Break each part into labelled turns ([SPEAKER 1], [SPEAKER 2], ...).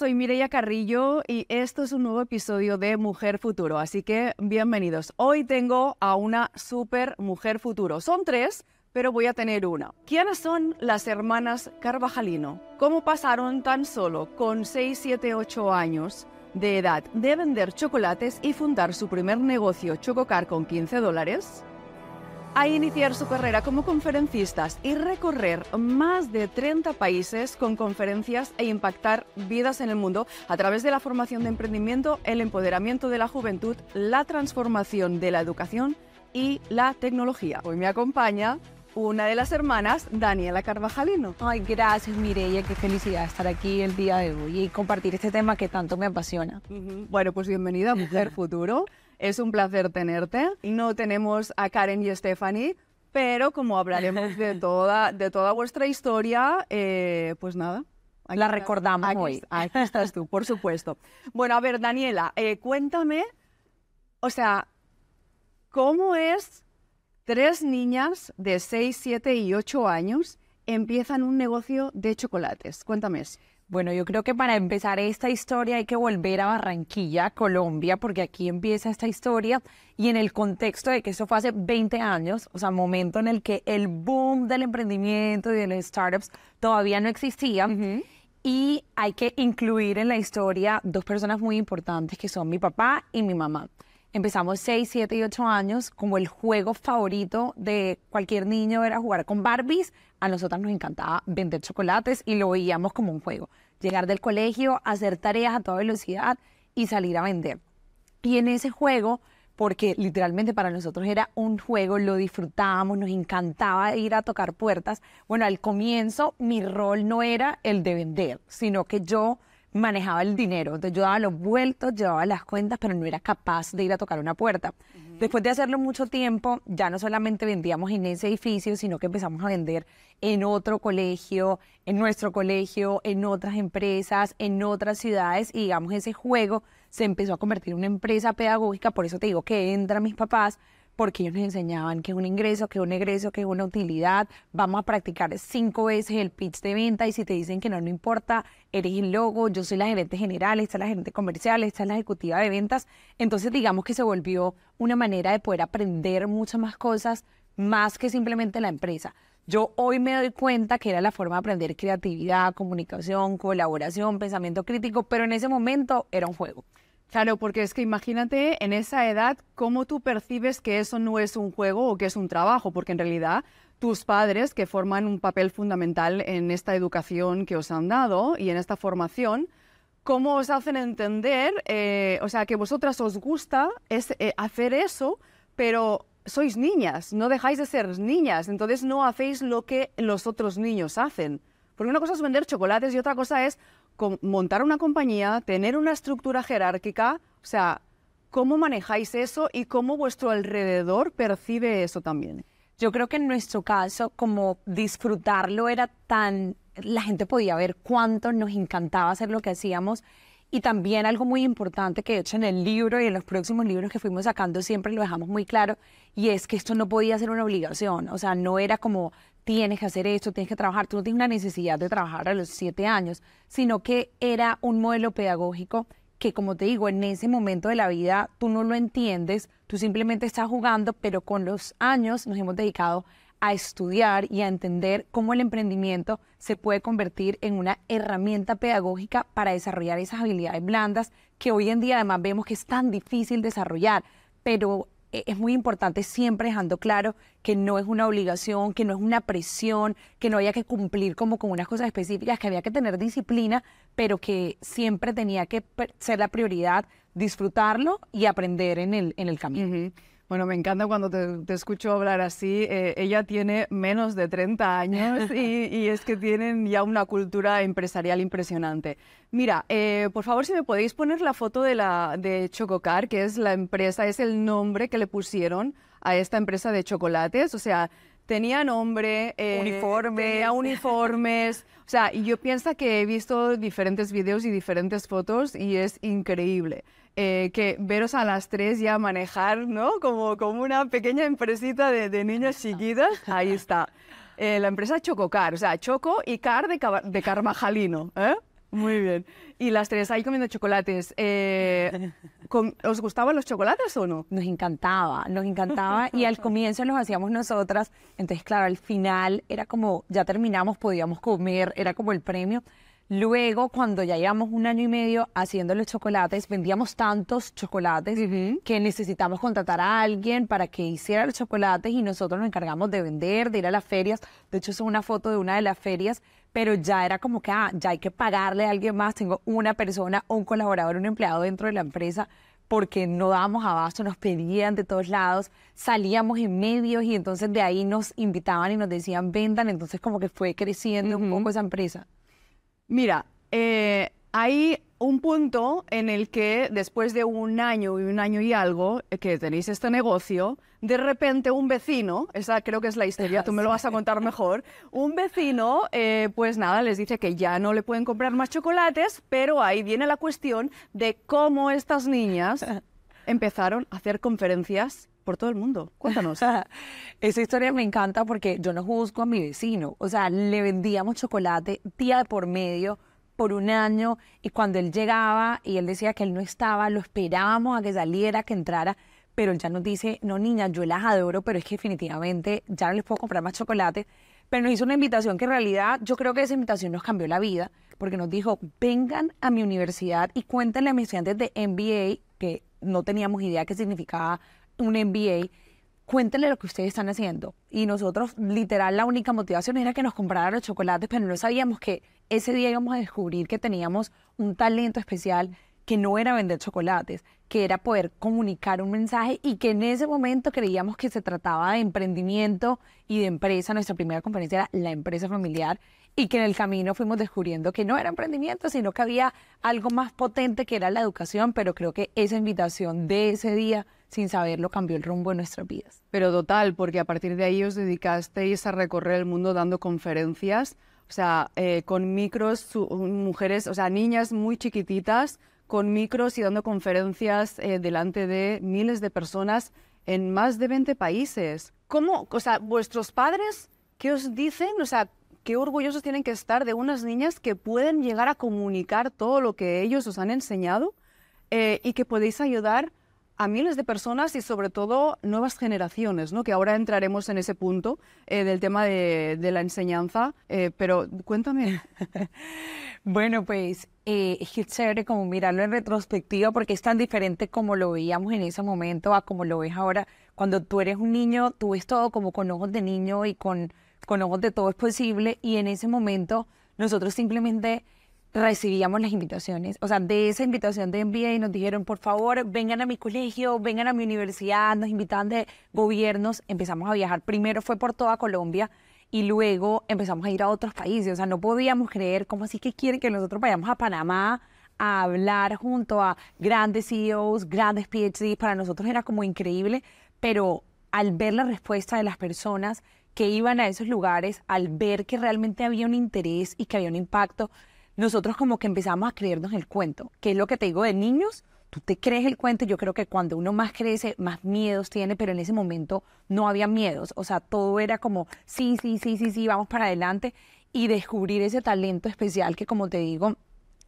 [SPEAKER 1] Soy Mireia Carrillo y esto es un nuevo episodio de Mujer Futuro, así que bienvenidos. Hoy tengo a una super mujer futuro. Son tres, pero voy a tener una. ¿Quiénes son las hermanas Carvajalino? ¿Cómo pasaron tan solo con 6, 7, 8 años de edad de vender chocolates y fundar su primer negocio Chococar con 15 dólares? A iniciar su carrera como conferencistas y recorrer más de 30 países con conferencias e impactar vidas en el mundo a través de la formación de emprendimiento, el empoderamiento de la juventud, la transformación de la educación y la tecnología. Hoy me acompaña una de las hermanas, Daniela Carvajalino.
[SPEAKER 2] Ay, gracias Mireia, qué felicidad estar aquí el día de hoy y compartir este tema que tanto me apasiona.
[SPEAKER 1] Bueno, pues bienvenida Mujer Futuro. Es un placer tenerte. No tenemos a Karen y Stephanie, pero como hablaremos de toda, de toda vuestra historia, eh, pues nada.
[SPEAKER 2] La recordamos hoy.
[SPEAKER 1] Aquí estás tú, por supuesto. Bueno, a ver, Daniela, eh, cuéntame, o sea, ¿cómo es tres niñas de 6, 7 y 8 años empiezan un negocio de chocolates? Cuéntame eso.
[SPEAKER 2] Bueno, yo creo que para empezar esta historia hay que volver a Barranquilla, Colombia, porque aquí empieza esta historia y en el contexto de que eso fue hace 20 años, o sea, momento en el que el boom del emprendimiento y de las startups todavía no existía. Y hay que incluir en la historia dos personas muy importantes que son mi papá y mi mamá. Empezamos 6, 7 y 8 años, como el juego favorito de cualquier niño era jugar con Barbies. A nosotras nos encantaba vender chocolates y lo veíamos como un juego. Llegar del colegio, hacer tareas a toda velocidad y salir a vender. Y en ese juego, porque literalmente para nosotros era un juego, lo disfrutábamos, nos encantaba ir a tocar puertas. Bueno, al comienzo mi rol no era el de vender, sino que yo manejaba el dinero. Entonces yo daba los vueltos, llevaba las cuentas, pero no era capaz de ir a tocar una puerta. Después de hacerlo mucho tiempo, ya no solamente vendíamos en ese edificio, sino que empezamos a vender en otro colegio, en nuestro colegio, en otras empresas, en otras ciudades, y digamos, ese juego se empezó a convertir en una empresa pedagógica, por eso te digo que entran mis papás, porque ellos nos enseñaban que es un ingreso, que es un egreso, que es una utilidad. Vamos a practicar cinco veces el pitch de venta y si te dicen que no, no importa, eres el logo, yo soy la gerente general, esta es la gerente comercial, esta es la ejecutiva de ventas. Entonces digamos que se volvió una manera de poder aprender muchas más cosas más que simplemente la empresa. Yo hoy me doy cuenta que era la forma de aprender creatividad, comunicación, colaboración, pensamiento crítico, pero en ese momento era un juego.
[SPEAKER 1] Claro, porque es que imagínate en esa edad cómo tú percibes que eso no es un juego o que es un trabajo, porque en realidad tus padres, que forman un papel fundamental en esta educación que os han dado y en esta formación, ¿cómo os hacen entender, eh, o sea, que vosotras os gusta es, eh, hacer eso, pero sois niñas, no dejáis de ser niñas, entonces no hacéis lo que los otros niños hacen? Porque una cosa es vender chocolates y otra cosa es montar una compañía, tener una estructura jerárquica, o sea, ¿cómo manejáis eso y cómo vuestro alrededor percibe eso también?
[SPEAKER 2] Yo creo que en nuestro caso, como disfrutarlo era tan, la gente podía ver cuánto nos encantaba hacer lo que hacíamos. Y también algo muy importante que de hecho en el libro y en los próximos libros que fuimos sacando siempre lo dejamos muy claro, y es que esto no podía ser una obligación, o sea, no era como tienes que hacer esto, tienes que trabajar, tú no tienes una necesidad de trabajar a los siete años, sino que era un modelo pedagógico que, como te digo, en ese momento de la vida tú no lo entiendes, tú simplemente estás jugando, pero con los años nos hemos dedicado a estudiar y a entender cómo el emprendimiento se puede convertir en una herramienta pedagógica para desarrollar esas habilidades blandas que hoy en día además vemos que es tan difícil desarrollar, pero es muy importante siempre dejando claro que no es una obligación, que no es una presión, que no había que cumplir como con unas cosas específicas, que había que tener disciplina, pero que siempre tenía que ser la prioridad disfrutarlo y aprender en el, en el camino.
[SPEAKER 1] Bueno, me encanta cuando te, escucho hablar así. Eh, ella tiene menos de 30 años y, es que tienen ya una cultura empresarial impresionante. Mira, eh, por favor, si me podéis poner la foto de, la, de Chococar, que es la empresa, es el nombre que le pusieron a esta empresa de chocolates. O sea, tenía nombre,
[SPEAKER 2] eh, uniformes.
[SPEAKER 1] Tenía uniformes. O sea, yo pienso que he visto diferentes videos y diferentes fotos y es increíble. Eh, que veros a las tres ya manejar, ¿no? Como, como una pequeña empresita de, de niñas chiquitas. Ahí está. Eh, la empresa Chococar, o sea, Choco y Car de, de Carmajalino. ¿eh? Muy bien. Y las tres ahí comiendo chocolates. Eh, ¿Os gustaban los chocolates o no?
[SPEAKER 2] Nos encantaba, nos encantaba y al comienzo los hacíamos nosotras, entonces claro, al final era como, ya terminamos, podíamos comer, era como el premio. Luego, cuando ya llevamos un año y medio haciendo los chocolates, vendíamos tantos chocolates que necesitamos contratar a alguien para que hiciera los chocolates y nosotros nos encargamos de vender, de ir a las ferias. De hecho, es una foto de una de las ferias, pero ya era como que, ah, ya hay que pagarle a alguien más. Tengo una persona, un colaborador, un empleado dentro de la empresa porque no dábamos abasto, nos pedían de todos lados, salíamos en medios y entonces de ahí nos invitaban y nos decían vendan, entonces como que fue creciendo un poco esa empresa.
[SPEAKER 1] Mira, eh, hay un punto en el que después de un año y un año y algo eh, que tenéis este negocio, de repente un vecino, esa creo que es la historia, tú me lo vas a contar mejor, un vecino, eh, pues nada, les dice que ya no le pueden comprar más chocolates, pero ahí viene la cuestión de cómo estas niñas empezaron a hacer conferencias por todo el mundo. Cuéntanos.
[SPEAKER 2] Esa historia me encanta porque yo no juzgo a mi vecino. O sea, le vendíamos chocolate día de por medio por un año y cuando él llegaba y él decía que él no estaba, lo esperábamos a que saliera, que entrara, pero él ya nos dice, no niña, yo las adoro, pero es que definitivamente ya no les puedo comprar más chocolate. Pero nos hizo una invitación que en realidad yo creo que esa invitación nos cambió la vida porque nos dijo, vengan a mi universidad y cuéntenle a mis estudiantes de MBA, que no teníamos idea qué significaba un MBA, cuéntenle lo que ustedes están haciendo. Y nosotros, literal, la única motivación era que nos compraran los chocolates, pero no sabíamos que ese día íbamos a descubrir que teníamos un talento especial que no era vender chocolates, que era poder comunicar un mensaje y que en ese momento creíamos que se trataba de emprendimiento y de empresa. Nuestra primera conferencia era la empresa familiar y que en el camino fuimos descubriendo que no era emprendimiento, sino que había algo más potente que era la educación, pero creo que esa invitación de ese día, sin saberlo, cambió el rumbo de nuestras vidas.
[SPEAKER 1] Pero total, porque a partir de ahí os dedicasteis a recorrer el mundo dando conferencias, o sea, eh, con micros, mujeres, o sea, niñas muy chiquititas, con micros y dando conferencias eh, delante de miles de personas en más de 20 países. ¿Cómo, o sea, vuestros padres, qué os dicen? O sea, qué orgullosos tienen que estar de unas niñas que pueden llegar a comunicar todo lo que ellos os han enseñado eh, y que podéis ayudar a miles de personas y sobre todo nuevas generaciones, ¿no? Que ahora entraremos en ese punto eh, del tema de, la enseñanza, eh, pero cuéntame.
[SPEAKER 2] Bueno, pues eh, es chévere como mirarlo en retrospectiva porque es tan diferente como lo veíamos en ese momento a como lo ves ahora. Cuando tú eres un niño, tú ves todo como con ojos de niño y con, con ojos de todo es posible y en ese momento nosotros simplemente recibíamos las invitaciones. O sea, de esa invitación de MBA nos dijeron, por favor, vengan a mi colegio, vengan a mi universidad, nos invitaban de gobiernos, empezamos a viajar. Primero fue por toda Colombia y luego empezamos a ir a otros países. O sea, no podíamos creer cómo así que quieren que nosotros vayamos a Panamá a hablar junto a grandes CEOs, grandes PhDs. Para nosotros era como increíble, pero al ver la respuesta de las personas que iban a esos lugares, al ver que realmente había un interés y que había un impacto, nosotros como que empezamos a creernos el cuento, que es lo que te digo de niños, tú te crees el cuento, yo creo que cuando uno más crece, más miedos tiene, pero en ese momento no había miedos, o sea, todo era como, sí, sí, sí, sí, sí, vamos para adelante y descubrir ese talento especial que como te digo,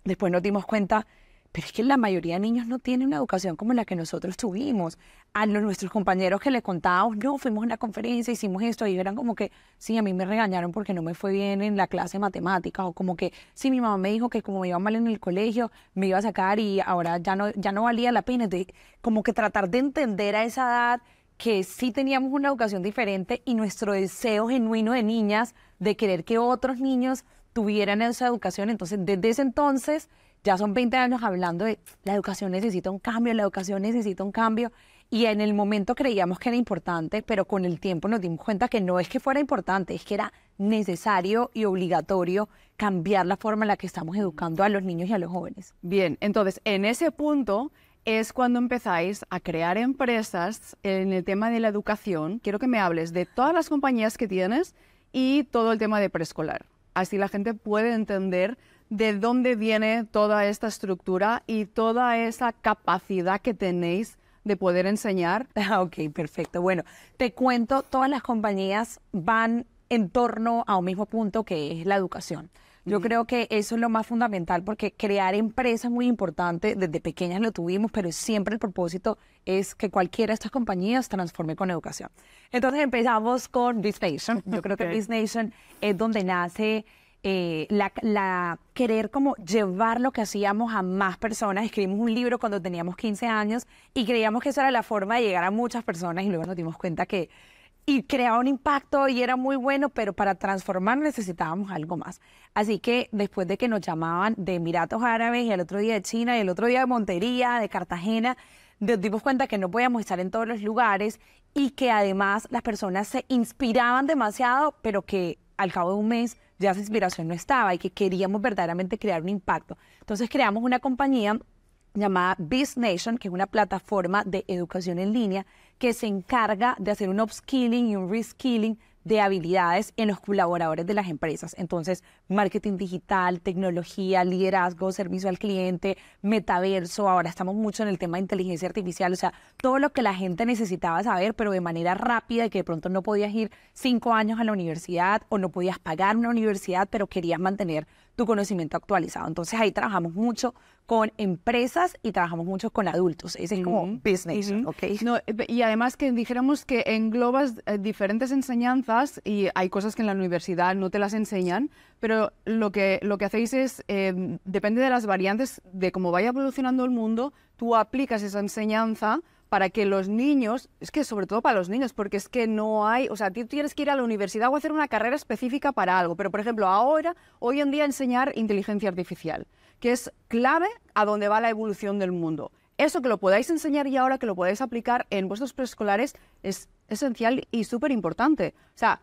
[SPEAKER 2] después nos dimos cuenta, pero es que la mayoría de niños no tienen una educación como la que nosotros tuvimos. A los, nuestros compañeros que les contábamos, no, fuimos a una conferencia, hicimos esto, y eran como que, sí, a mí me regañaron porque no me fue bien en la clase de matemáticas, o como que, sí, mi mamá me dijo que como me iba mal en el colegio, me iba a sacar y ahora ya no, ya no valía la pena. Entonces, como que tratar de entender a esa edad que sí teníamos una educación diferente y nuestro deseo genuino de niñas de querer que otros niños tuvieran esa educación. Entonces, desde ese entonces, ya son 20 años hablando de la educación necesita un cambio, la educación necesita un cambio. Y en el momento creíamos que era importante, pero con el tiempo nos dimos cuenta que no es que fuera importante, es que era necesario y obligatorio cambiar la forma en la que estamos educando a los niños y a los jóvenes.
[SPEAKER 1] Bien, entonces en ese punto es cuando empezáis a crear empresas en el tema de la educación. Quiero que me hables de todas las compañías que tienes y todo el tema de preescolar. Así la gente puede entender de dónde viene toda esta estructura y toda esa capacidad que tenéis de poder enseñar.
[SPEAKER 2] Ah, Ok, perfecto. Bueno, te cuento, todas las compañías van en torno a un mismo punto que es la educación. Yo creo que eso es lo más fundamental porque crear empresas es muy importante. Desde pequeñas lo tuvimos, pero siempre el propósito es que cualquiera de estas compañías transforme con educación. Entonces empezamos con Nation. Yo creo que okay. Nation es donde nace eh, la, querer como llevar lo que hacíamos a más personas. Escribimos un libro cuando teníamos 15 años y creíamos que esa era la forma de llegar a muchas personas y luego nos dimos cuenta que y creaba un impacto y era muy bueno, pero para transformar necesitábamos algo más. Así que después de que nos llamaban de Emiratos Árabes y el otro día de China y el otro día de Montería, de Cartagena, nos dimos cuenta que no podíamos estar en todos los lugares y que además las personas se inspiraban demasiado, pero que al cabo de un mes ya esa inspiración no estaba y que queríamos verdaderamente crear un impacto. Entonces creamos una compañía llamada Biz Nation, que es una plataforma de educación en línea que se encarga de hacer un upskilling y un reskilling de habilidades en los colaboradores de las empresas. Entonces, marketing digital, tecnología, liderazgo, servicio al cliente, metaverso, ahora estamos mucho en el tema de inteligencia artificial, o sea, todo lo que la gente necesitaba saber, pero de manera rápida y que de pronto no podías ir cinco años a la universidad o no podías pagar una universidad, pero querías mantener tu conocimiento actualizado. Entonces ahí trabajamos mucho con empresas y trabajamos mucho con adultos. Ese es como business,
[SPEAKER 1] y además que dijéramos que englobas eh, diferentes enseñanzas y hay cosas que en la universidad no te las enseñan, pero lo que, lo que hacéis es, em, depende de las variantes de cómo vaya evolucionando el mundo, tú aplicas esa enseñanza para que los niños, es que sobre todo para los niños, porque es que no hay, o sea, tú tienes que ir a la universidad o hacer una carrera específica para algo, pero por ejemplo, ahora, hoy en día enseñar inteligencia artificial, que es clave a dónde va la evolución del mundo. Eso que lo podáis enseñar y ahora que lo podáis aplicar en vuestros preescolares es esencial y súper importante. O sea,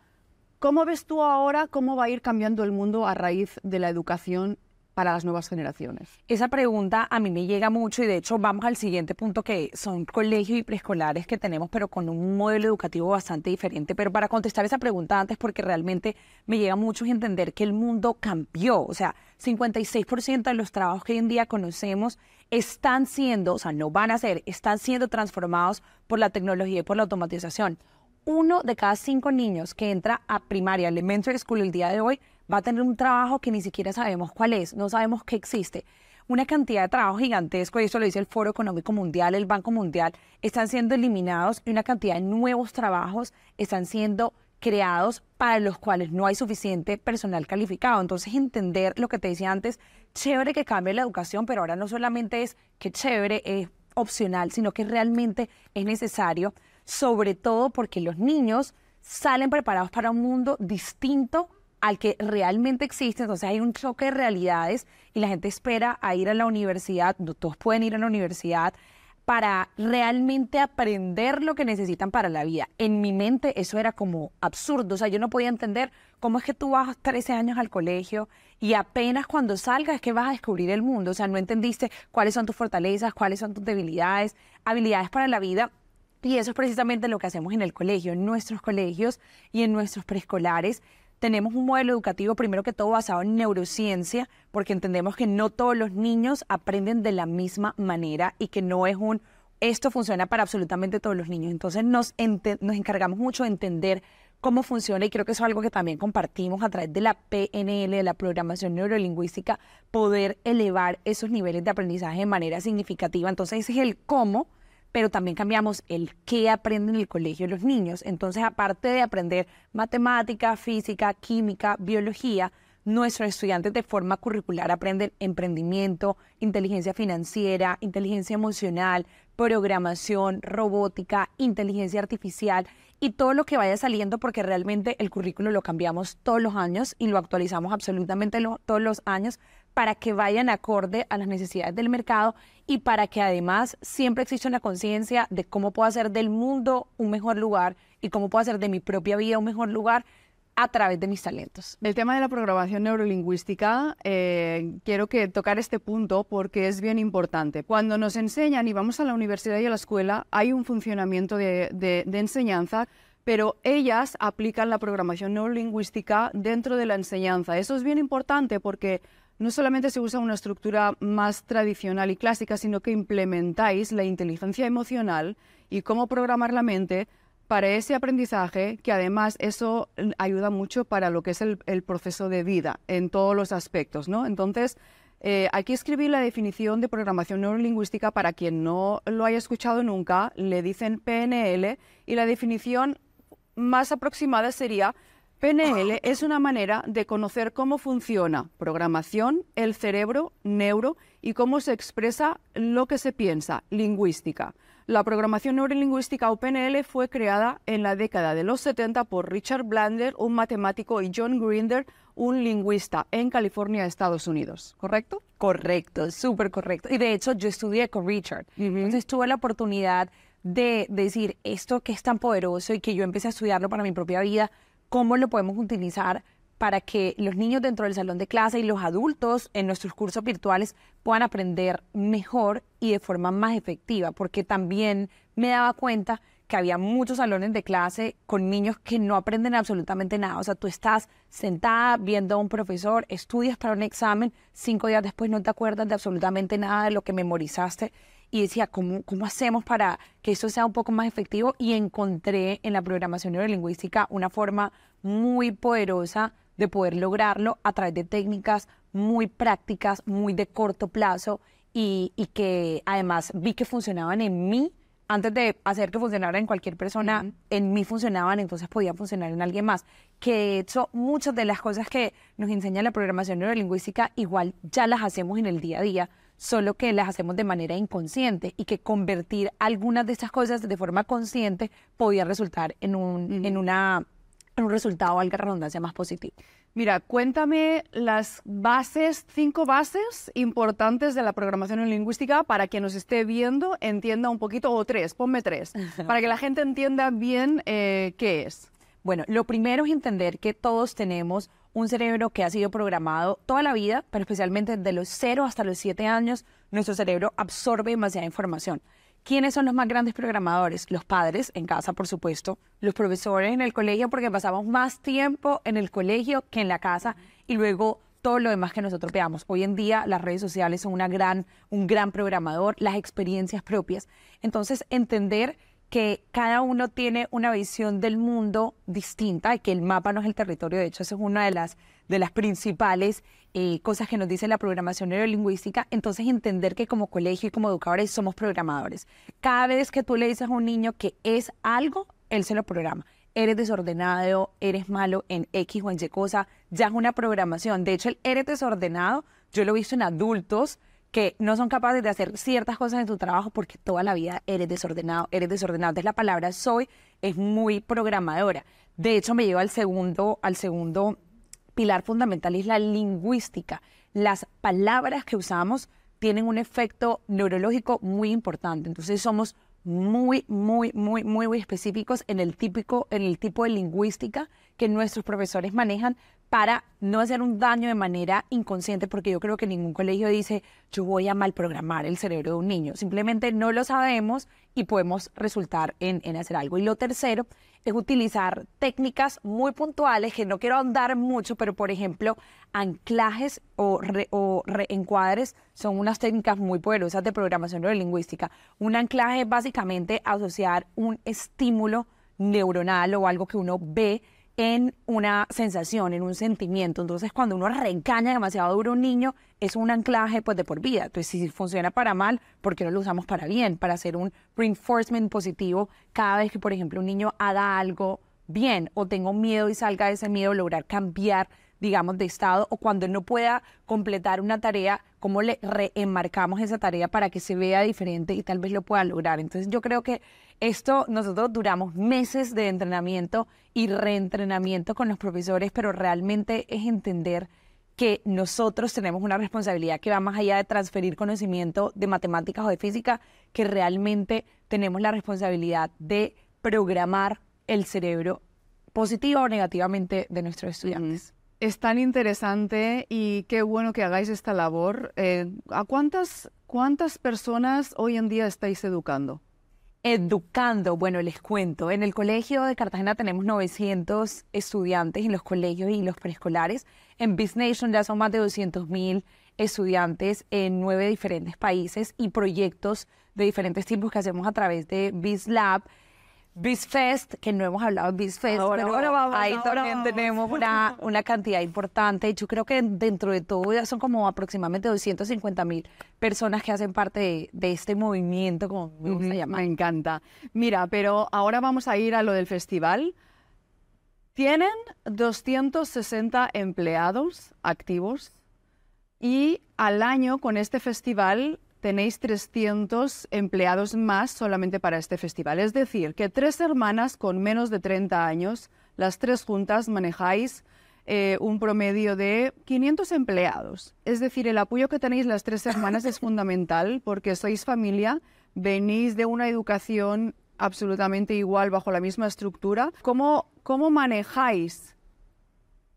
[SPEAKER 1] ¿cómo ves tú ahora cómo va a ir cambiando el mundo a raíz de la educación para las nuevas generaciones?
[SPEAKER 2] Esa pregunta a mí me llega mucho y de hecho vamos al siguiente punto que son colegios y preescolares que tenemos pero con un modelo educativo bastante diferente. Pero para contestar esa pregunta antes porque realmente me llega mucho entender que el mundo cambió. O sea, 56% de los trabajos que hoy en día conocemos están siendo, o sea, no van a ser, están siendo transformados por la tecnología y por la automatización. Uno de cada cinco niños que entra a primaria, elementary school el día de hoy, va a tener un trabajo que ni siquiera sabemos cuál es, no sabemos que existe. Una cantidad de trabajo gigantesco, y eso lo dice el Foro Económico Mundial, el Banco Mundial, están siendo eliminados y una cantidad de nuevos trabajos están siendo creados para los cuales no hay suficiente personal calificado. Entonces, entender lo que te decía antes, chévere que cambie la educación, pero ahora no solamente es que chévere, es opcional, sino que realmente es necesario, sobre todo porque los niños salen preparados para un mundo distinto al que realmente existe, entonces hay un choque de realidades y la gente espera a ir a la universidad, no todos pueden ir a la universidad para realmente aprender lo que necesitan para la vida. En mi mente eso era como absurdo, o sea, yo no podía entender cómo es que tú vas 13 años al colegio y apenas cuando salgas es que vas a descubrir el mundo, o sea, no entendiste cuáles son tus fortalezas, cuáles son tus debilidades, habilidades para la vida. Y eso es precisamente lo que hacemos en el colegio, en nuestros colegios y en nuestros preescolares tenemos un modelo educativo, primero que todo, basado en neurociencia, porque entendemos que no todos los niños aprenden de la misma manera y que no es un, esto funciona para absolutamente todos los niños. Entonces nos, nos encargamos mucho de entender cómo funciona y creo que eso es algo que también compartimos a través de la PNL, de la programación neurolingüística, poder elevar esos niveles de aprendizaje de manera significativa. Entonces ese es el cómo pero también cambiamos el qué aprenden en el colegio los niños. Entonces, aparte de aprender matemática, física, química, biología, nuestros estudiantes de forma curricular aprenden emprendimiento, inteligencia financiera, inteligencia emocional, programación, robótica, inteligencia artificial y todo lo que vaya saliendo porque realmente el currículo lo cambiamos todos los años y lo actualizamos absolutamente todos los años para que vayan acorde a las necesidades del mercado y para que además siempre exista una conciencia de cómo puedo hacer del mundo un mejor lugar y cómo puedo hacer de mi propia vida un mejor lugar a través de mis talentos.
[SPEAKER 1] El tema de la programación neurolingüística, eh, quiero que tocar este punto porque es bien importante. Cuando nos enseñan y vamos a la universidad y a la escuela, hay un funcionamiento de, de enseñanza pero ellas aplican la programación neurolingüística dentro de la enseñanza. Eso es bien importante porque no solamente se usa una estructura más tradicional y clásica, sino que implementáis la inteligencia emocional y cómo programar la mente para ese aprendizaje, que además eso ayuda mucho para lo que es el, proceso de vida en todos los aspectos, ¿no? Entonces, eh, aquí escribí la definición de programación neurolingüística para quien no lo haya escuchado nunca, le dicen PNL y la definición más aproximada sería PNL es una manera de conocer cómo funciona programación, el cerebro, neuro y cómo se expresa lo que se piensa, lingüística. La programación neurolingüística o PNL fue creada en la década de los 70 por Richard Blander, un matemático, y John Grinder, un lingüista, en California, Estados Unidos. ¿Correcto?
[SPEAKER 2] Correcto, súper correcto. Y de hecho yo estudié con Richard. Entonces tuve la oportunidad de decir esto que es tan poderoso y que yo empecé a estudiarlo para mi propia vida cómo lo podemos utilizar para que los niños dentro del salón de clase y los adultos en nuestros cursos virtuales puedan aprender mejor y de forma más efectiva, porque también me daba cuenta que había muchos salones de clase con niños que no aprenden absolutamente nada. O sea, tú estás sentada viendo a un profesor, estudias para un examen, cinco días después no te acuerdas de absolutamente nada de lo que memorizaste y decía, ¿cómo, ¿cómo hacemos para que esto sea un poco más efectivo? Y encontré en la programación neurolingüística una forma muy poderosa de poder lograrlo a través de técnicas muy prácticas, muy de corto plazo y, y que además vi que funcionaban en mí antes de hacer que funcionara en cualquier persona, en mí funcionaban, entonces podían funcionar en alguien más. Que de hecho, muchas de las cosas que nos enseña la programación neurolingüística, igual ya las hacemos en el día a día solo que las hacemos de manera inconsciente y que convertir algunas de estas cosas de forma consciente podía resultar en un, en una, en un resultado, valga redundancia, más positivo.
[SPEAKER 1] Mira, cuéntame las bases, cinco bases importantes de la programación en lingüística para quien nos esté viendo entienda un poquito, o tres, ponme tres, para que la gente entienda bien eh, qué es.
[SPEAKER 2] Bueno, lo primero es entender que todos tenemos un cerebro que ha sido programado toda la vida, pero especialmente desde los 0 hasta los 7 años, nuestro cerebro absorbe demasiada información. ¿Quiénes son los más grandes programadores? Los padres, en casa, por supuesto, los profesores en el colegio, porque pasamos más tiempo en el colegio que en la casa, y luego todo lo demás que nosotros veamos. Hoy en día las redes sociales son una gran, un gran programador, las experiencias propias. Entonces, entender que cada uno tiene una visión del mundo distinta y que el mapa no es el territorio. De hecho, esa es una de las, de las principales eh, cosas que nos dice la programación neurolingüística. Entonces, entender que como colegio y como educadores somos programadores. Cada vez que tú le dices a un niño que es algo, él se lo programa. Eres desordenado, eres malo en X o en Y cosa, ya es una programación. De hecho, el eres desordenado, yo lo he visto en adultos que no son capaces de hacer ciertas cosas en tu trabajo porque toda la vida eres desordenado, eres desordenado. Entonces la palabra soy es muy programadora. De hecho, me lleva al segundo, al segundo pilar fundamental, es la lingüística. Las palabras que usamos tienen un efecto neurológico muy importante. Entonces somos muy, muy, muy, muy, específicos en el, típico, en el tipo de lingüística que nuestros profesores manejan para no hacer un daño de manera inconsciente, porque yo creo que ningún colegio dice, yo voy a mal programar el cerebro de un niño. Simplemente no lo sabemos y podemos resultar en, en, hacer algo. Y lo tercero es utilizar técnicas muy puntuales, que no quiero ahondar mucho, pero por ejemplo, anclajes o, o reencuadres son unas técnicas muy poderosas de programación neurolingüística. Un anclaje es básicamente asociar un estímulo neuronal o algo que uno ve en una sensación, en un sentimiento. Entonces, cuando uno reencaña demasiado duro a un niño, es un anclaje pues de por vida. Entonces, si funciona para mal, ¿por qué no lo usamos para bien? Para hacer un reinforcement positivo cada vez que, por ejemplo, un niño haga algo bien o tenga miedo y salga de ese miedo, lograr cambiar digamos, de estado o cuando no pueda completar una tarea, cómo le reenmarcamos esa tarea para que se vea diferente y tal vez lo pueda lograr. Entonces yo creo que esto nosotros duramos meses de entrenamiento y reentrenamiento con los profesores, pero realmente es entender que nosotros tenemos una responsabilidad que va más allá de transferir conocimiento de matemáticas o de física, que realmente tenemos la responsabilidad de programar el cerebro positivo o negativamente de nuestros estudiantes.
[SPEAKER 1] Es tan interesante y qué bueno que hagáis esta labor. Eh, ¿A cuántas, cuántas personas hoy en día estáis educando?
[SPEAKER 2] Educando, bueno, les cuento. En el colegio de Cartagena tenemos 900 estudiantes en los colegios y los preescolares. En Business Nation ya son más de 200 mil estudiantes en nueve diferentes países y proyectos de diferentes tipos que hacemos a través de BizLab BizFest, que no hemos hablado de BizFest,
[SPEAKER 1] Ahora,
[SPEAKER 2] pero
[SPEAKER 1] ahora vamos,
[SPEAKER 2] ahí
[SPEAKER 1] ahora
[SPEAKER 2] también
[SPEAKER 1] vamos.
[SPEAKER 2] tenemos una, una cantidad importante. Yo creo que dentro de todo ya son como aproximadamente 250 mil personas que hacen parte de, de este movimiento, como me gusta llamar.
[SPEAKER 1] Me encanta. Mira, pero ahora vamos a ir a lo del festival. Tienen 260 empleados activos y al año con este festival tenéis 300 empleados más solamente para este festival. Es decir, que tres hermanas con menos de 30 años, las tres juntas manejáis eh, un promedio de 500 empleados. Es decir, el apoyo que tenéis las tres hermanas es fundamental porque sois familia, venís de una educación absolutamente igual bajo la misma estructura. ¿Cómo, cómo manejáis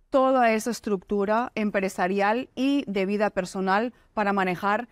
[SPEAKER 1] toda esa estructura empresarial y de vida personal para manejar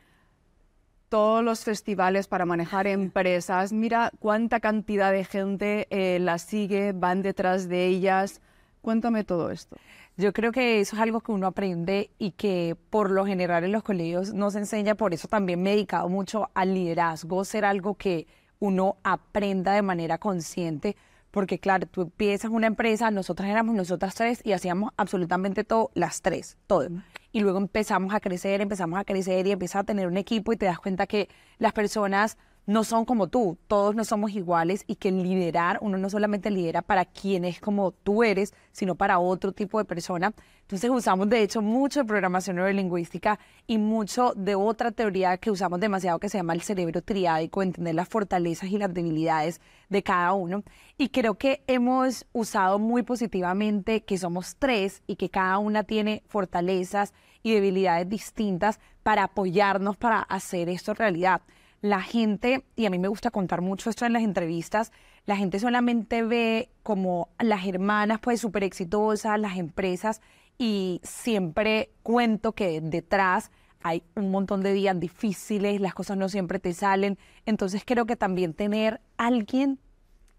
[SPEAKER 1] todos los festivales, para manejar empresas. Mira cuánta cantidad de gente eh, las sigue, van detrás de ellas. Cuéntame todo esto.
[SPEAKER 2] Yo creo que eso es algo que uno aprende y que por lo general en los colegios no se enseña, por eso también me he dedicado mucho al liderazgo, ser algo que uno aprenda de manera consciente, porque claro, tú empiezas una empresa, nosotras éramos nosotras tres y hacíamos absolutamente todo, las tres, todo. Y luego empezamos a crecer, empezamos a crecer y empiezas a tener un equipo y te das cuenta que las personas no son como tú, todos no somos iguales y que liderar, uno no solamente lidera para quien es como tú eres, sino para otro tipo de persona. Entonces usamos de hecho mucho de programación neurolingüística y mucho de otra teoría que usamos demasiado que se llama el cerebro triádico, entender las fortalezas y las debilidades de cada uno. Y creo que hemos usado muy positivamente que somos tres y que cada una tiene fortalezas y debilidades distintas para apoyarnos para hacer esto realidad la gente, y a mí me gusta contar mucho esto en las entrevistas, la gente solamente ve como las hermanas pues súper exitosas, las empresas, y siempre cuento que detrás hay un montón de días difíciles, las cosas no siempre te salen, entonces creo que también tener alguien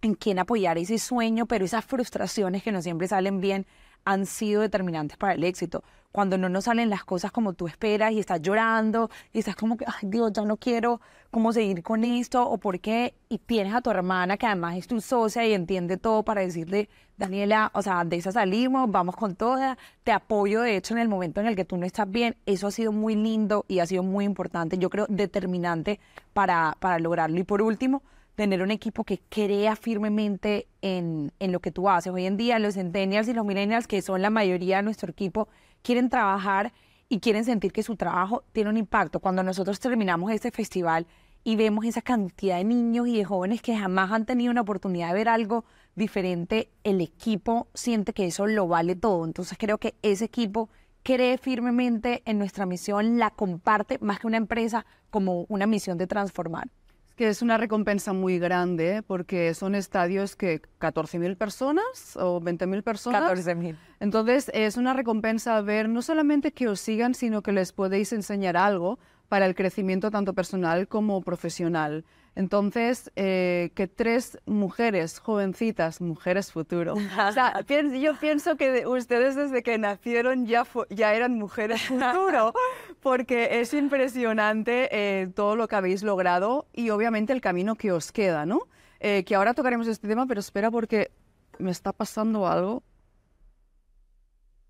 [SPEAKER 2] en quien apoyar ese sueño, pero esas frustraciones que no siempre salen bien han sido determinantes para el éxito. Cuando no nos salen las cosas como tú esperas y estás llorando y estás como que, ay Dios, ya no quiero cómo seguir con esto o por qué, y tienes a tu hermana que además es tu socia y entiende todo para decirle, Daniela, o sea, de esa salimos, vamos con toda, te apoyo de hecho en el momento en el que tú no estás bien, eso ha sido muy lindo y ha sido muy importante, yo creo determinante para, para lograrlo. Y por último, tener un equipo que crea firmemente en, en, lo que tú haces. Hoy en día los centennials y los millennials, que son la mayoría de nuestro equipo, quieren trabajar y quieren sentir que su trabajo tiene un impacto. Cuando nosotros terminamos este festival y vemos esa cantidad de niños y de jóvenes que jamás han tenido una oportunidad de ver algo diferente, el equipo siente que eso lo vale todo. Entonces creo que ese equipo cree firmemente en nuestra misión, la comparte más que una empresa como una misión de transformar
[SPEAKER 1] que es una recompensa muy grande ¿eh? porque son estadios que 14.000 personas o 20.000 personas.
[SPEAKER 2] 14.000.
[SPEAKER 1] Entonces es una recompensa ver no solamente que os sigan, sino que les podéis enseñar algo para el crecimiento tanto personal como profesional. Entonces, eh, que tres mujeres jovencitas, mujeres futuro. o sea, pienso, yo pienso que de, ustedes desde que nacieron ya, ya eran mujeres futuro, porque es impresionante eh, todo lo que habéis logrado y obviamente el camino que os queda, ¿no? Eh, que ahora tocaremos este tema, pero espera porque me está pasando algo.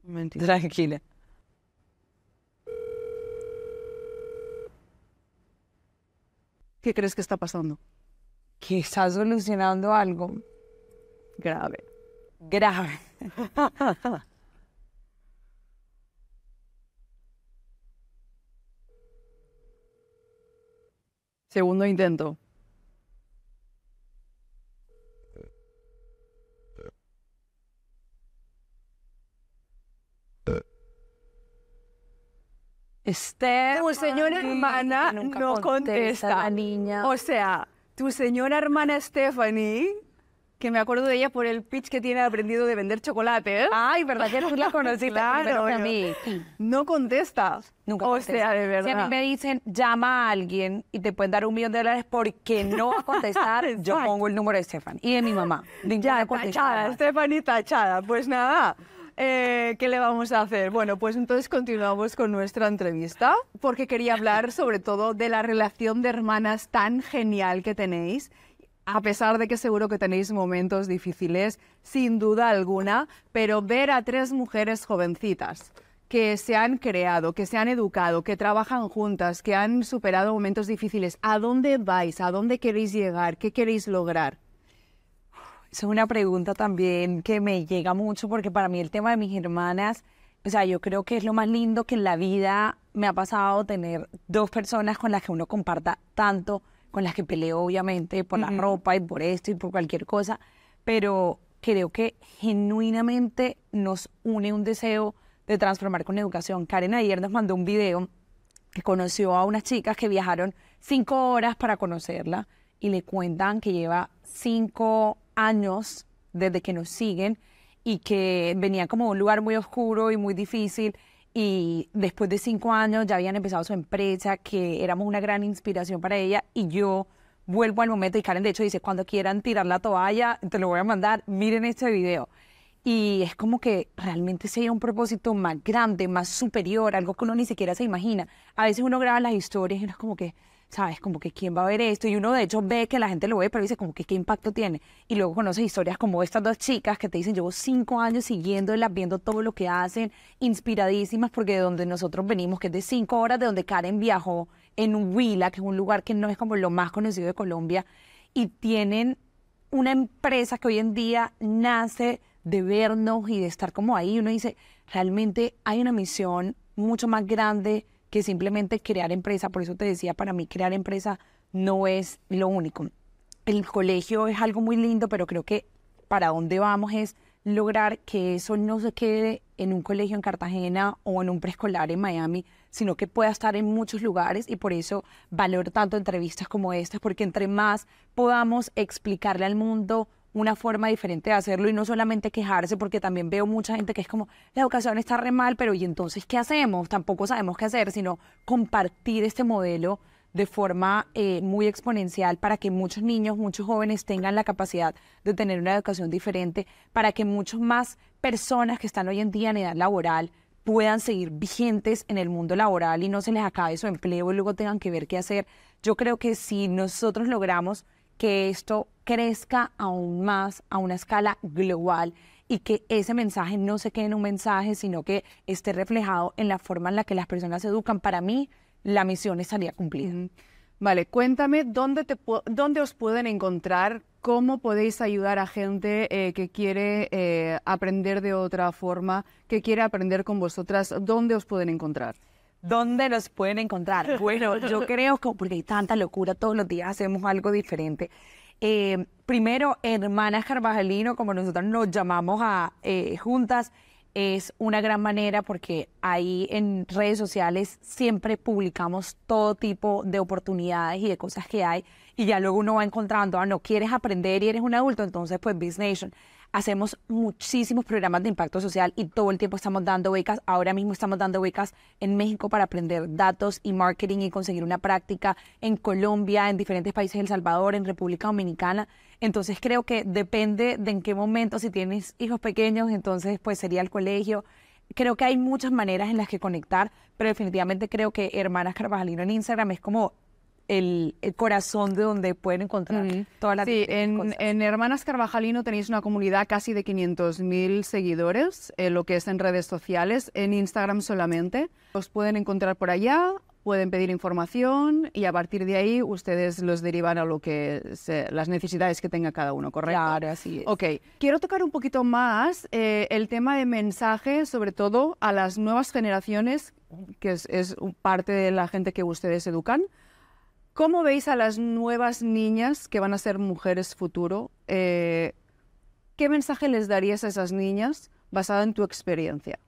[SPEAKER 2] Momentito. Tranquila.
[SPEAKER 1] ¿Qué crees que está pasando?
[SPEAKER 2] Que está solucionando algo
[SPEAKER 1] grave.
[SPEAKER 2] Grave.
[SPEAKER 1] Segundo intento.
[SPEAKER 2] Esther,
[SPEAKER 1] tu señora hermana no contesta.
[SPEAKER 2] La niña.
[SPEAKER 1] O sea, tu señora hermana Stephanie, que me acuerdo de ella por el pitch que tiene aprendido de vender chocolate.
[SPEAKER 2] Ay, ¿verdad que tú la conociste
[SPEAKER 1] claro,
[SPEAKER 2] a mí?
[SPEAKER 1] No contesta.
[SPEAKER 2] Nunca
[SPEAKER 1] o
[SPEAKER 2] contesta.
[SPEAKER 1] sea, de verdad.
[SPEAKER 2] Si a mí me dicen, llama a alguien y te pueden dar un millón de dólares porque no va a contestar, yo pongo el número de Stephanie y de mi mamá.
[SPEAKER 1] Ya, tachada, Stephanie tachada. Pues nada, eh, ¿qué le vamos a hacer? Bueno, pues entonces continuamos con nuestra entrevista, porque quería hablar sobre todo de la relación de hermanas tan genial que tenéis. a pesar de que seguro que tenéis momentos difíciles, sin duda alguna, pero ver a tres mujeres jovencitas que se han creado, que se han educado, que trabajan juntas, que han superado momentos difíciles, ¿a dónde vais? ¿A dónde queréis llegar? ¿Qué queréis lograr?
[SPEAKER 2] Es una pregunta también que me llega mucho porque para mí el tema de mis hermanas, o sea, yo creo que es lo más lindo que en la vida me ha pasado tener dos personas con las que uno comparta tanto, con las que peleo obviamente por la ropa y por esto y por cualquier cosa, pero creo que genuinamente nos une un deseo de transformar con educación. Karen ayer nos mandó un video que conoció a unas chicas que viajaron cinco horas para conocerla y le cuentan que lleva cinco años desde que nos siguen y que venía como un lugar muy oscuro y muy difícil y después de cinco años ya habían empezado su empresa, que éramos una gran inspiración para ella y yo vuelvo al momento y Karen de hecho dice, cuando quieran tirar la toalla, te lo voy a mandar, miren este video. Y es como que realmente sea un propósito más grande, más superior, algo que uno ni siquiera se imagina. A veces uno graba las historias y es como que, ¿sabes? Como que quién va a ver esto. Y uno de hecho ve que la gente lo ve, pero dice como que qué impacto tiene. Y luego conoce historias como estas dos chicas que te dicen, llevo cinco años siguiéndolas, viendo todo lo que hacen, inspiradísimas, porque de donde nosotros venimos, que es de cinco horas, de donde Karen viajó en Huila, que es un lugar que no es como lo más conocido de Colombia, y tienen una empresa que hoy en día nace de vernos y de estar como ahí. Uno dice, realmente hay una misión mucho más grande que simplemente crear empresa. Por eso te decía, para mí crear empresa no es lo único. El colegio es algo muy lindo, pero creo que para dónde vamos es lograr que eso no se quede en un colegio en Cartagena o en un preescolar en Miami, sino que pueda estar en muchos lugares y por eso valoro tanto entrevistas como estas, porque entre más podamos explicarle al mundo una forma diferente de hacerlo y no solamente quejarse, porque también veo mucha gente que es como, la educación está re mal, pero ¿y entonces qué hacemos? Tampoco sabemos qué hacer, sino compartir este modelo de forma eh, muy exponencial para que muchos niños, muchos jóvenes tengan la capacidad de tener una educación diferente, para que muchas más personas que están hoy en día en edad laboral puedan seguir vigentes en el mundo laboral y no se les acabe su empleo y luego tengan que ver qué hacer. Yo creo que si nosotros logramos que esto crezca aún más a una escala global y que ese mensaje no se quede en un mensaje, sino que esté reflejado en la forma en la que las personas se educan. Para mí, la misión estaría cumplida.
[SPEAKER 1] Vale, cuéntame dónde, te, dónde os pueden encontrar, cómo podéis ayudar a gente eh, que quiere eh, aprender de otra forma, que quiere aprender con vosotras, ¿dónde os pueden encontrar?
[SPEAKER 2] ¿Dónde nos pueden encontrar? Bueno, yo creo que porque hay tanta locura, todos los días hacemos algo diferente. Eh, primero, Hermanas Carvajalino, como nosotros nos llamamos a, eh, juntas, es una gran manera porque ahí en redes sociales siempre publicamos todo tipo de oportunidades y de cosas que hay y ya luego uno va encontrando, ah, no quieres aprender y eres un adulto, entonces pues Business Nation hacemos muchísimos programas de impacto social y todo el tiempo estamos dando becas. Ahora mismo estamos dando becas en México para aprender datos y marketing y conseguir una práctica en Colombia, en diferentes países, El Salvador, en República Dominicana. Entonces creo que depende de en qué momento, si tienes hijos pequeños, entonces pues sería el colegio. Creo que hay muchas maneras en las que conectar, pero definitivamente creo que Hermanas Carvajalino en Instagram es como el, corazón de donde pueden encontrar todas las
[SPEAKER 1] Sí, en, en, Hermanas Carvajalino tenéis una comunidad casi de 500.000 seguidores, en lo que es en redes sociales, en Instagram solamente. Os pueden encontrar por allá, pueden pedir información y a partir de ahí ustedes los derivan a lo que las necesidades que tenga cada uno, ¿correcto?
[SPEAKER 2] Claro, así es.
[SPEAKER 1] Ok, quiero tocar un poquito más eh, el tema de mensaje, sobre todo a las nuevas generaciones, que es, es parte de la gente que ustedes educan. ¿Cómo veis a las nuevas niñas que van a ser mujeres futuro? Eh, ¿Qué mensaje les darías a esas niñas basado en tu experiencia?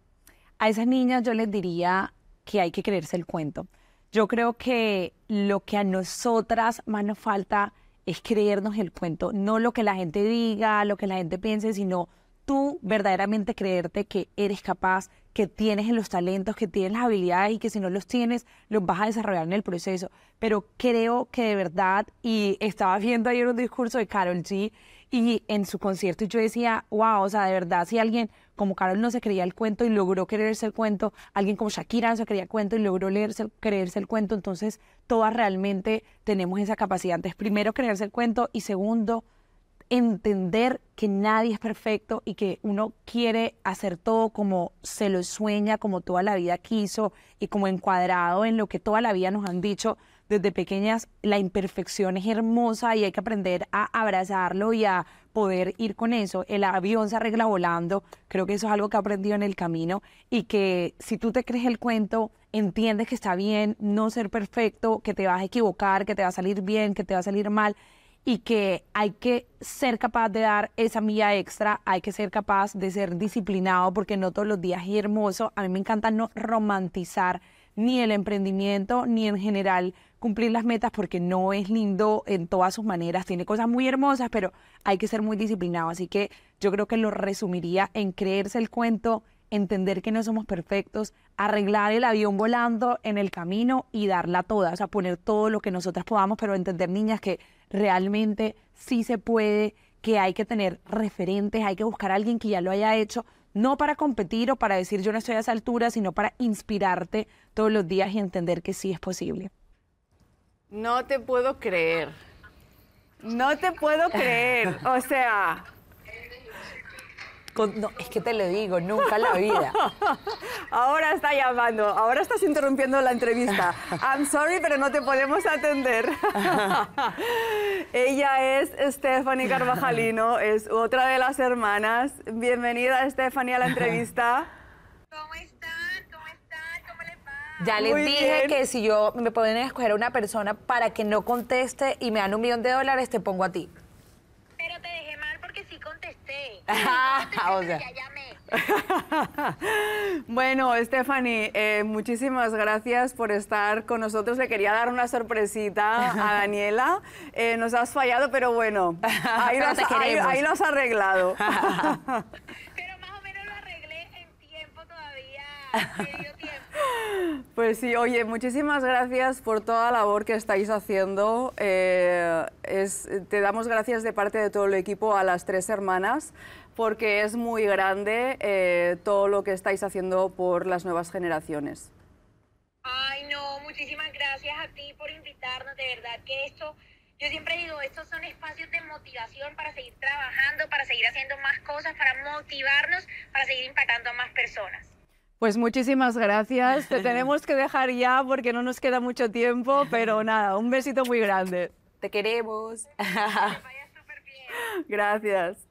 [SPEAKER 2] A esas niñas yo les diría que hay que creerse el cuento. Yo creo que lo que a nosotras más nos falta es creernos el cuento, no lo que la gente diga, lo que la gente piense, sino tú verdaderamente creerte que eres capaz, que tienes en los talentos, que tienes las habilidades y que si no los tienes, los vas a desarrollar en el proceso. Pero creo que de verdad, y estaba viendo ayer un discurso de Carol G y en su concierto yo decía, wow, o sea, de verdad, si alguien como Carol no se creía el cuento y logró creerse el cuento, alguien como Shakira no se creía el cuento y logró leerse, creerse el cuento, entonces todas realmente tenemos esa capacidad. Entonces, primero, creerse el cuento y segundo, entender que nadie es perfecto y que uno quiere hacer todo como se lo sueña, como toda la vida quiso y como encuadrado en lo que toda la vida nos han dicho desde pequeñas, la imperfección es hermosa y hay que aprender a abrazarlo y a poder ir con eso. El avión se arregla volando, creo que eso es algo que he aprendido en el camino y que si tú te crees el cuento, entiendes que está bien no ser perfecto, que te vas a equivocar, que te va a salir bien, que te va a salir mal y que hay que ser capaz de dar esa milla extra, hay que ser capaz de ser disciplinado porque no todos los días es hermoso. A mí me encanta no romantizar ni el emprendimiento ni en general cumplir las metas porque no es lindo en todas sus maneras, tiene cosas muy hermosas, pero hay que ser muy disciplinado. Así que yo creo que lo resumiría en creerse el cuento, entender que no somos perfectos, arreglar el avión volando en el camino y darla toda, o sea, poner todo lo que nosotras podamos, pero entender, niñas, que realmente sí se puede, que hay que tener referentes, hay que buscar a alguien que ya lo haya hecho, no para competir o para decir yo no estoy a esa altura, sino para inspirarte todos los días y entender que sí es posible.
[SPEAKER 1] No te puedo creer. No te puedo creer. O sea,
[SPEAKER 2] no, es que te lo digo, nunca en la vida.
[SPEAKER 1] Ahora está llamando, ahora estás interrumpiendo la entrevista. I'm sorry, pero no te podemos atender. Ella es Stephanie Carvajalino, es otra de las hermanas. Bienvenida, Stephanie, a la entrevista.
[SPEAKER 3] ¿Cómo están? ¿Cómo están? ¿Cómo les va?
[SPEAKER 2] Ya les dije que si yo me pueden escoger a una persona para que no conteste y me dan un millón de dólares, te pongo a ti.
[SPEAKER 3] Pero te dejé mal porque sí contesté.
[SPEAKER 2] o sea.
[SPEAKER 1] Bueno, Stephanie, eh, muchísimas gracias por estar con nosotros. Le quería dar una sorpresita a Daniela. Eh, nos has fallado, pero bueno, ahí, lo
[SPEAKER 2] Pero
[SPEAKER 1] has,
[SPEAKER 2] te
[SPEAKER 1] ahí-
[SPEAKER 2] queremos.
[SPEAKER 1] ahí lo has arreglado.
[SPEAKER 3] Pero más o menos lo arreglé en tiempo todavía. Medio tiempo.
[SPEAKER 1] Pues sí, oye, muchísimas gracias por toda la labor que estáis haciendo. Eh, es- te damos gracias de parte de todo el equipo a las tres hermanas porque es muy grande eh, todo lo que estáis haciendo por las nuevas generaciones.
[SPEAKER 3] Ay, no, muchísimas gracias a ti por invitarnos. De verdad que esto, yo siempre digo, estos son espacios de motivación para seguir trabajando, para seguir haciendo más cosas, para motivarnos, para seguir impactando a más personas.
[SPEAKER 1] Pues muchísimas gracias. Te tenemos que dejar ya porque no nos queda mucho tiempo, pero nada, un besito muy grande.
[SPEAKER 2] Te queremos.
[SPEAKER 3] Que vaya súper bien.
[SPEAKER 1] Gracias.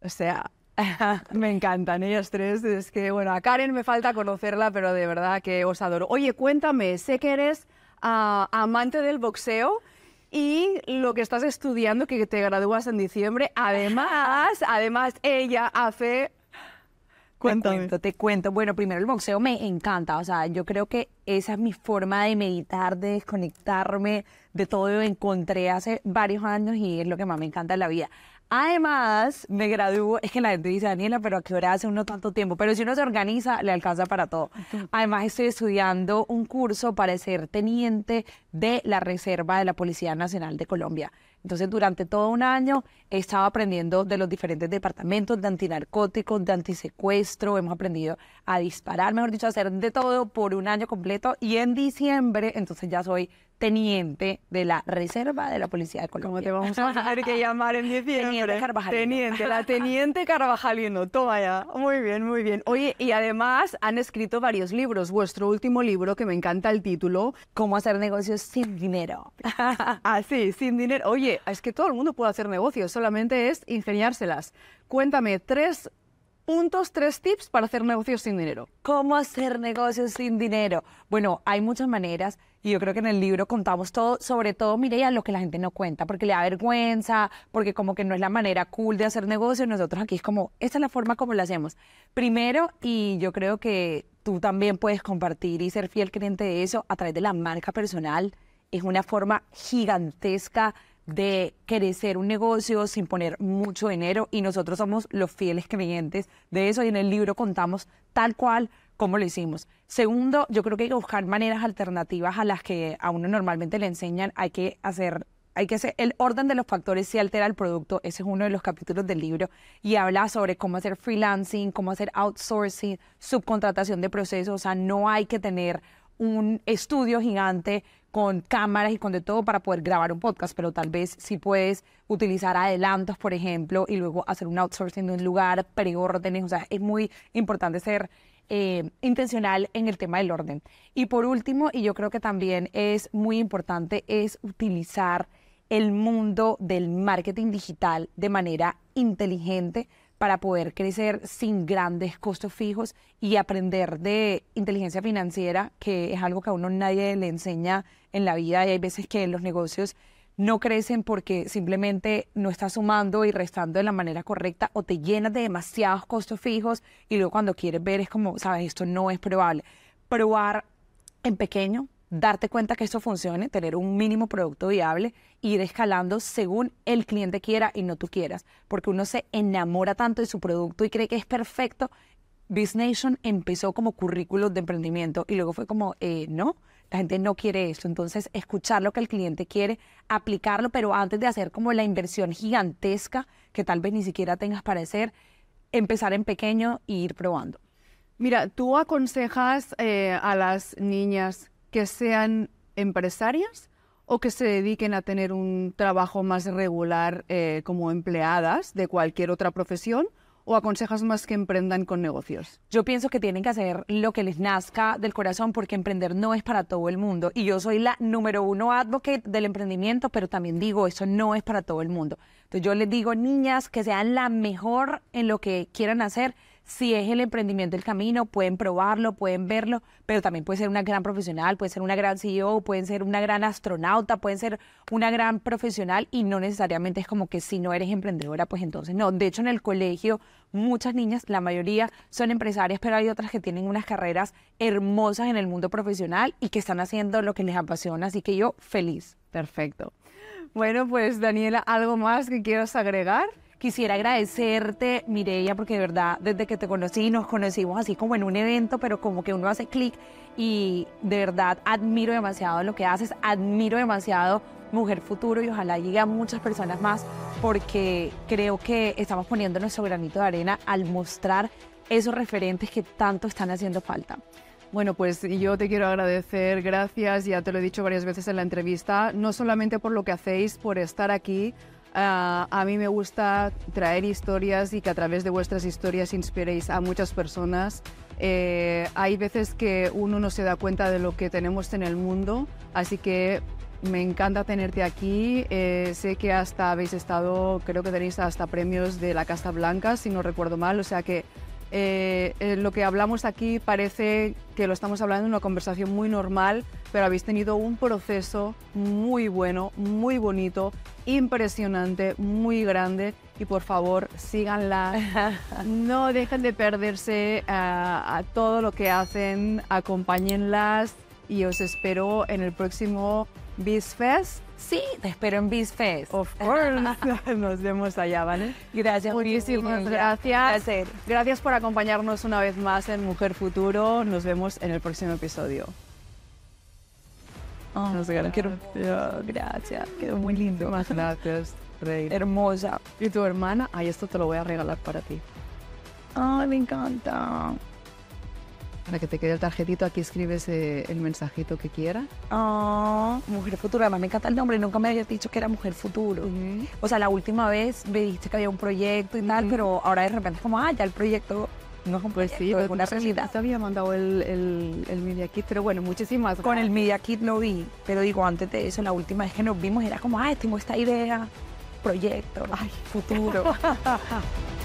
[SPEAKER 1] O sea, me encantan ellas tres. Es que, bueno, a Karen me falta conocerla, pero de verdad que os adoro. Oye, cuéntame, sé que eres ah, amante del boxeo y lo que estás estudiando, que te gradúas en diciembre. Además, además, ella hace...
[SPEAKER 2] Te cuento, te cuento. Bueno, primero el boxeo me encanta, o sea, yo creo que esa es mi forma de meditar, de desconectarme de todo. Lo encontré hace varios años y es lo que más me encanta en la vida. Además, me gradúo, es que la gente dice, Daniela, pero ¿a qué hora hace uno tanto tiempo? Pero si uno se organiza, le alcanza para todo. Además, estoy estudiando un curso para ser teniente de la Reserva de la Policía Nacional de Colombia. Entonces, durante todo un año he estado aprendiendo de los diferentes departamentos de antinarcóticos, de antisecuestro, hemos aprendido a disparar, mejor dicho, a hacer de todo por un año completo. Y en diciembre, entonces ya soy teniente de la Reserva de la Policía de
[SPEAKER 1] ¿Cómo
[SPEAKER 2] Colombia.
[SPEAKER 1] te vamos a tener que llamar en diciembre?
[SPEAKER 2] Teniente Carvajalino.
[SPEAKER 1] Teniente, la Teniente Carvajalino. Toma ya. Muy bien, muy bien. Oye, y además han escrito varios libros. Vuestro último libro, que me encanta el título,
[SPEAKER 2] ¿Cómo hacer negocios sin dinero?
[SPEAKER 1] Así, sin dinero. Oye, es que todo el mundo puede hacer negocios, solamente es ingeniárselas. Cuéntame, tres puntos, tres tips para hacer negocios sin dinero.
[SPEAKER 2] ¿Cómo hacer negocios sin dinero? Bueno, hay muchas maneras y yo creo que en el libro contamos todo, sobre todo, mire, a lo que la gente no cuenta, porque le da vergüenza, porque como que no es la manera cool de hacer negocios. Nosotros aquí es como, esta es la forma como lo hacemos. Primero, y yo creo que tú también puedes compartir y ser fiel cliente de eso a través de la marca personal. Es una forma gigantesca de crecer un negocio sin poner mucho dinero y nosotros somos los fieles creyentes de eso y en el libro contamos tal cual como lo hicimos. Segundo, yo creo que hay que buscar maneras alternativas a las que a uno normalmente le enseñan. Hay que hacer hay que hacer el orden de los factores si altera el producto. Ese es uno de los capítulos del libro y habla sobre cómo hacer freelancing, cómo hacer outsourcing, subcontratación de procesos. O sea, no hay que tener un estudio gigante con cámaras y con de todo para poder grabar un podcast, pero tal vez si puedes utilizar adelantos, por ejemplo, y luego hacer un outsourcing de un lugar, preórdenes. O sea, es muy importante ser eh, intencional en el tema del orden. Y por último, y yo creo que también es muy importante, es utilizar el mundo del marketing digital de manera inteligente para poder crecer sin grandes costos fijos y aprender de inteligencia financiera, que es algo que a uno nadie le enseña en la vida y hay veces que los negocios no crecen porque simplemente no estás sumando y restando de la manera correcta o te llenas de demasiados costos fijos y luego cuando quieres ver es como, sabes, esto no es probable. Probar en pequeño, darte cuenta que esto funcione, tener un mínimo producto viable, ir escalando según el cliente quiera y no tú quieras, porque uno se enamora tanto de su producto y cree que es perfecto. Nation empezó como currículo de emprendimiento y luego fue como, eh, no, la gente no quiere esto. Entonces, escuchar lo que el cliente quiere, aplicarlo, pero antes de hacer como la inversión gigantesca que tal vez ni siquiera tengas para hacer, empezar en pequeño e ir probando.
[SPEAKER 1] Mira, tú aconsejas eh, a las niñas que sean empresarias o que se dediquen a tener un trabajo más regular eh, como empleadas de cualquier otra profesión o aconsejas más que emprendan con negocios?
[SPEAKER 2] Yo pienso que tienen que hacer lo que les nazca del corazón porque emprender no es para todo el mundo. Y yo soy la número uno advocate del emprendimiento, pero también digo, eso no es para todo el mundo. Entonces yo les digo, niñas, que sean la mejor en lo que quieran hacer si es el emprendimiento el camino, pueden probarlo, pueden verlo, pero también puede ser una gran profesional, puede ser una gran CEO, pueden ser una gran astronauta, pueden ser una gran profesional y no necesariamente es como que si no eres emprendedora, pues entonces no. De hecho, en el colegio muchas niñas, la mayoría son empresarias, pero hay otras que tienen unas carreras hermosas en el mundo profesional y que están haciendo lo que les apasiona, así que yo feliz.
[SPEAKER 1] Perfecto. Bueno, pues Daniela, ¿algo más que quieras agregar?
[SPEAKER 2] Quisiera agradecerte, Mireia, porque de verdad, desde que te conocí, nos conocimos así como en un evento, pero como que uno hace clic y de verdad admiro demasiado lo que haces, admiro demasiado Mujer Futuro y ojalá llegue a muchas personas más porque creo que estamos poniendo nuestro granito de arena al mostrar esos referentes que tanto están haciendo falta.
[SPEAKER 1] Bueno, pues yo te quiero agradecer, gracias, ya te lo he dicho varias veces en la entrevista, no solamente por lo que hacéis, por estar aquí, Ah, a mí me gusta traer historias y que a través de vuestras historias inspiréis a muchas personas. Eh, hay veces que uno no se da cuenta de lo que tenemos en el mundo, así que me encanta tenerte aquí. Eh, sé que hasta habéis estado, creo que tenéis hasta premios de la Casa Blanca, si no recuerdo mal, o sea que eh, eh, lo que hablamos aquí parece que lo estamos hablando en una conversación muy normal, pero habéis tenido un proceso muy bueno, muy bonito, impresionante, muy grande. Y por favor síganla, no dejen de perderse eh, a todo lo que hacen, acompáñenlas y os espero en el próximo BizFest
[SPEAKER 2] Sí, te espero en BizFest.
[SPEAKER 1] Of course. Nos vemos allá, ¿vale?
[SPEAKER 2] Gracias.
[SPEAKER 1] Muchísimas gracias. Gracias por acompañarnos una vez más en Mujer Futuro. Nos vemos en el próximo episodio.
[SPEAKER 2] Oh, no sé, quiero... gracias. Quedó muy lindo.
[SPEAKER 1] Más gracias, Rey.
[SPEAKER 2] Hermosa.
[SPEAKER 1] ¿Y tu hermana? Ay, esto te lo voy a regalar para ti.
[SPEAKER 2] Ay, me encanta.
[SPEAKER 1] Para que te quede el tarjetito, aquí escribes eh, el mensajito que quieras.
[SPEAKER 2] Ah, Mujer Futuro. Además, me encanta el nombre. Nunca me habías dicho que era Mujer Futuro. O sea, la última vez me dijiste que había un proyecto y tal, pero ahora de repente es como, ah, ya el proyecto no es un pues proyecto, es una realidad.
[SPEAKER 1] Te había mandado el, el, Media Kit, pero bueno, muchísimas
[SPEAKER 2] Con el Media Kit lo vi, pero digo, antes de eso, la última vez que nos vimos era como, ah, tengo esta idea, proyecto, ay, futuro.